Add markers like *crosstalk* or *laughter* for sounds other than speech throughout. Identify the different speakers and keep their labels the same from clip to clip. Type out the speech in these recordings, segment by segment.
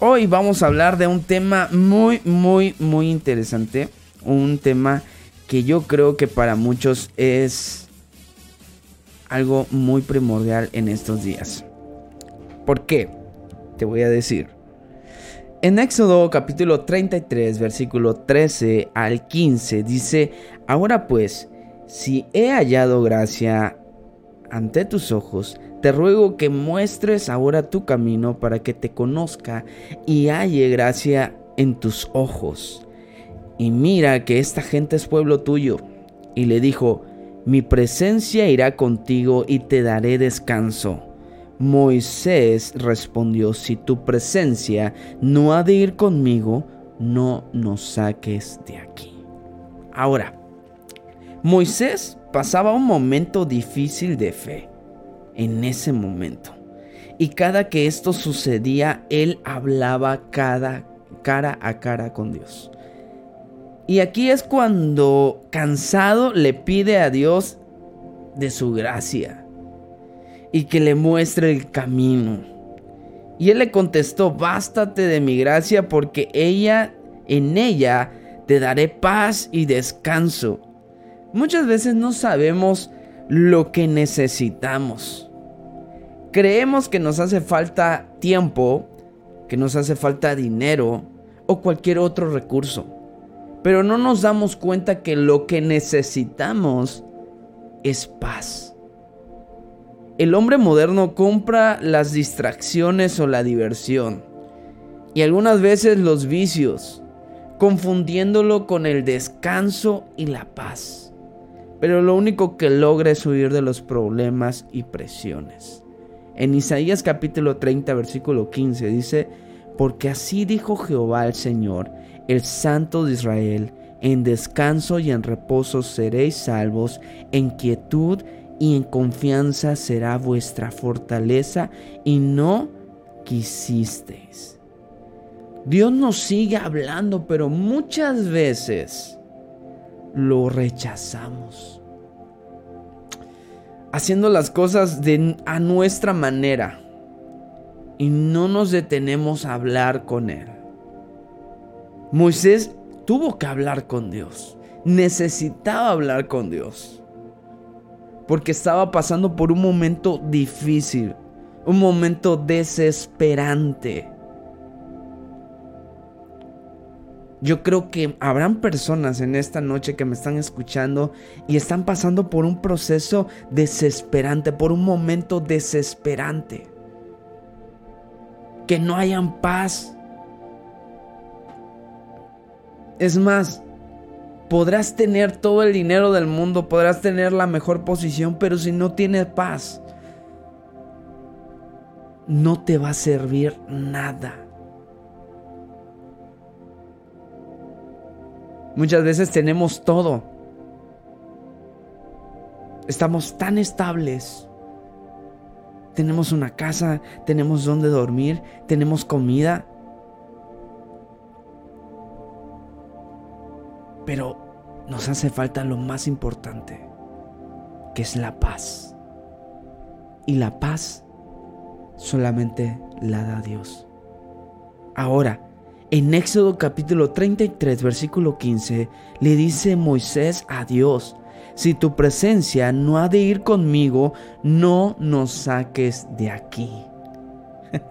Speaker 1: Hoy vamos a hablar de un tema muy, muy, muy interesante. Un tema que yo creo que para muchos es algo muy primordial en estos días. ¿Por qué? Te voy a decir. En Éxodo capítulo 33, versículo 13 al 15 dice, ahora pues, si he hallado gracia ante tus ojos, te ruego que muestres ahora tu camino para que te conozca y halle gracia en tus ojos. Y mira que esta gente es pueblo tuyo. Y le dijo, mi presencia irá contigo y te daré descanso. Moisés respondió, si tu presencia no ha de ir conmigo, no nos saques de aquí. Ahora, Moisés pasaba un momento difícil de fe en ese momento. Y cada que esto sucedía, él hablaba cada, cara a cara con Dios. Y aquí es cuando cansado le pide a Dios de su gracia y que le muestre el camino. Y él le contestó, bástate de mi gracia porque ella, en ella, te daré paz y descanso. Muchas veces no sabemos lo que necesitamos. Creemos que nos hace falta tiempo, que nos hace falta dinero o cualquier otro recurso. Pero no nos damos cuenta que lo que necesitamos es paz. El hombre moderno compra las distracciones o la diversión y algunas veces los vicios, confundiéndolo con el descanso y la paz. Pero lo único que logra es huir de los problemas y presiones. En Isaías capítulo 30, versículo 15 dice, porque así dijo Jehová el Señor, el Santo de Israel, en descanso y en reposo seréis salvos, en quietud y en confianza será vuestra fortaleza, y no quisisteis. Dios nos sigue hablando, pero muchas veces lo rechazamos haciendo las cosas de, a nuestra manera y no nos detenemos a hablar con Él. Moisés tuvo que hablar con Dios, necesitaba hablar con Dios, porque estaba pasando por un momento difícil, un momento desesperante. Yo creo que habrán personas en esta noche que me están escuchando y están pasando por un proceso desesperante, por un momento desesperante. Que no hayan paz. Es más, podrás tener todo el dinero del mundo, podrás tener la mejor posición, pero si no tienes paz, no te va a servir nada. Muchas veces tenemos todo. Estamos tan estables. Tenemos una casa, tenemos donde dormir, tenemos comida. Pero nos hace falta lo más importante, que es la paz. Y la paz solamente la da Dios. Ahora, en Éxodo capítulo 33, versículo 15, le dice Moisés a Dios, si tu presencia no ha de ir conmigo, no nos saques de aquí. *laughs*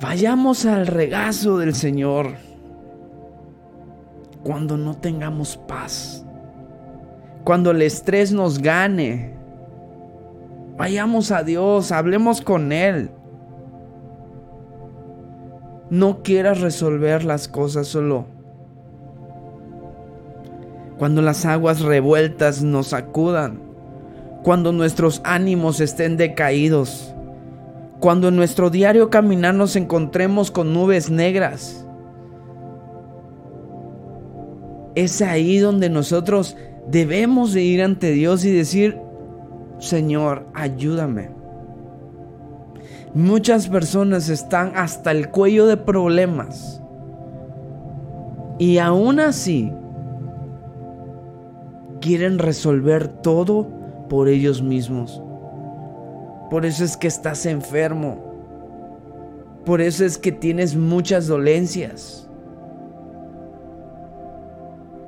Speaker 1: Vayamos al regazo del Señor cuando no tengamos paz, cuando el estrés nos gane. Vayamos a Dios, hablemos con Él. No quieras resolver las cosas solo. Cuando las aguas revueltas nos sacudan. Cuando nuestros ánimos estén decaídos. Cuando en nuestro diario caminar nos encontremos con nubes negras, es ahí donde nosotros debemos de ir ante Dios y decir, Señor, ayúdame. Muchas personas están hasta el cuello de problemas. Y aún así, quieren resolver todo por ellos mismos. Por eso es que estás enfermo. Por eso es que tienes muchas dolencias.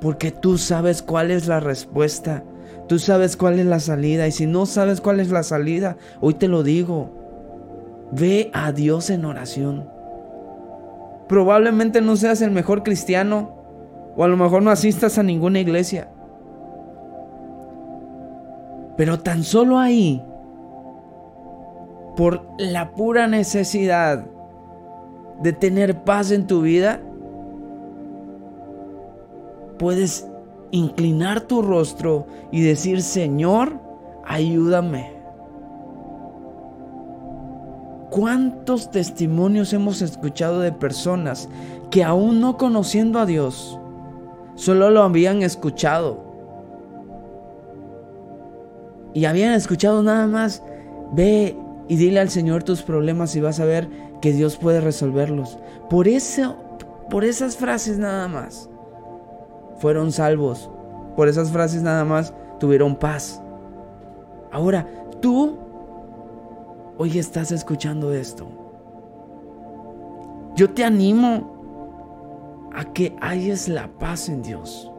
Speaker 1: Porque tú sabes cuál es la respuesta. Tú sabes cuál es la salida. Y si no sabes cuál es la salida, hoy te lo digo. Ve a Dios en oración. Probablemente no seas el mejor cristiano. O a lo mejor no asistas a ninguna iglesia. Pero tan solo ahí, por la pura necesidad de tener paz en tu vida, puedes inclinar tu rostro y decir, Señor, ayúdame. ¿Cuántos testimonios hemos escuchado de personas que aún no conociendo a Dios, solo lo habían escuchado? Y habían escuchado nada más, ve y dile al Señor tus problemas y vas a ver que Dios puede resolverlos. Por por esas frases nada más fueron salvos. Por esas frases nada más tuvieron paz. Ahora, tú hoy estás escuchando esto. Yo te animo a que hayas la paz en Dios.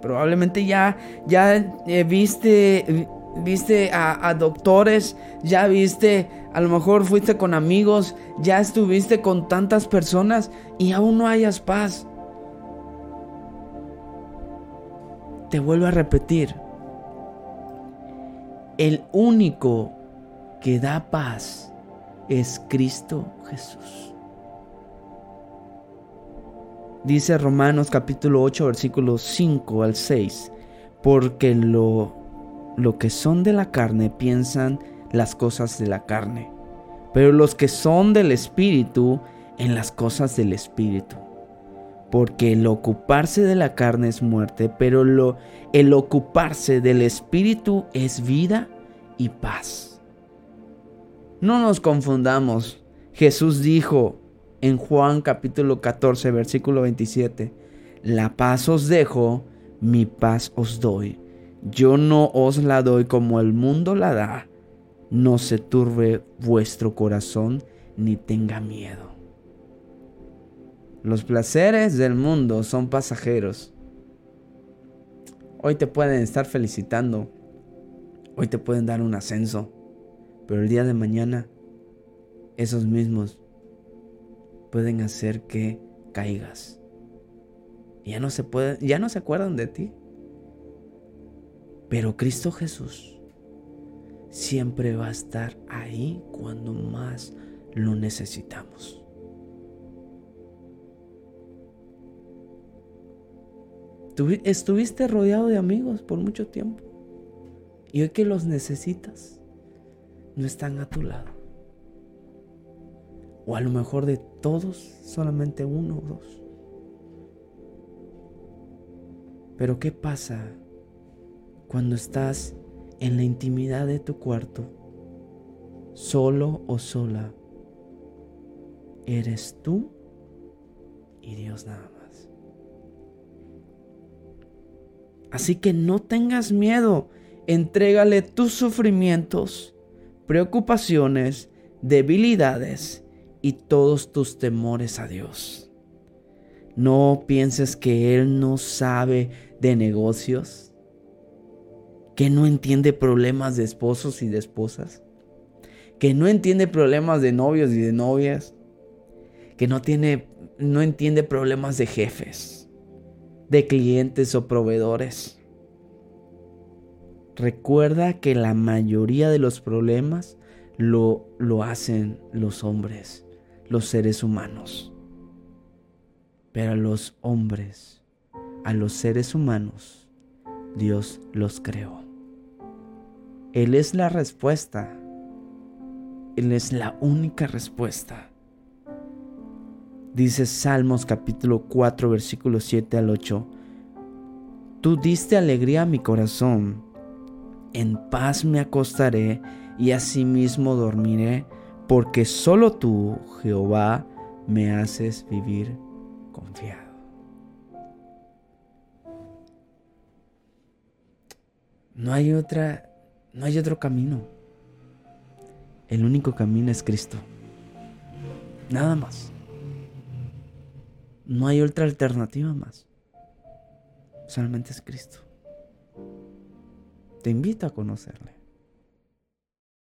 Speaker 1: Probablemente ya, ya eh, viste, viste a, a doctores, ya viste, a lo mejor fuiste con amigos, ya estuviste con tantas personas y aún no hayas paz. Te vuelvo a repetir, el único que da paz es Cristo Jesús. Dice Romanos capítulo 8 versículos 5 al 6, porque lo, lo que son de la carne piensan las cosas de la carne, pero los que son del Espíritu en las cosas del Espíritu porque el ocuparse de la carne es muerte, pero lo, el ocuparse del espíritu es vida y paz. No nos confundamos. Jesús dijo en Juan capítulo 14, versículo 27, La paz os dejo, mi paz os doy. Yo no os la doy como el mundo la da. No se turbe vuestro corazón ni tenga miedo. Los placeres del mundo son pasajeros. Hoy te pueden estar felicitando. Hoy te pueden dar un ascenso. Pero el día de mañana, esos mismos pueden hacer que caigas. Ya no se puede, ya no se acuerdan de ti. Pero Cristo Jesús siempre va a estar ahí cuando más lo necesitamos. Estuviste rodeado de amigos por mucho tiempo. Y hoy que los necesitas, no están a tu lado. O a lo mejor de todos, solamente uno o dos. Pero ¿qué pasa cuando estás en la intimidad de tu cuarto, solo o sola? Eres tú y Dios nada más. Así que no tengas miedo, entrégale tus sufrimientos, preocupaciones, debilidades y todos tus temores a Dios. No pienses que Él no sabe de negocios, que no entiende problemas de esposos y de esposas, que no entiende problemas de novios y de novias, que no, tiene, no entiende problemas de jefes de clientes o proveedores. Recuerda que la mayoría de los problemas lo, lo hacen los hombres, los seres humanos. Pero a los hombres, a los seres humanos, Dios los creó. Él es la respuesta Él es la única respuesta. Dice Salmos capítulo 4 versículos 7 al 8. Tú diste alegría a mi corazón. En paz me acostaré y asimismo dormiré, porque solo tú, Jehová, me haces vivir confiado. No hay otra, no hay otro camino. El único camino es Cristo. Nada más. No hay otra alternativa más. Solamente es Cristo. Te invito a conocerle.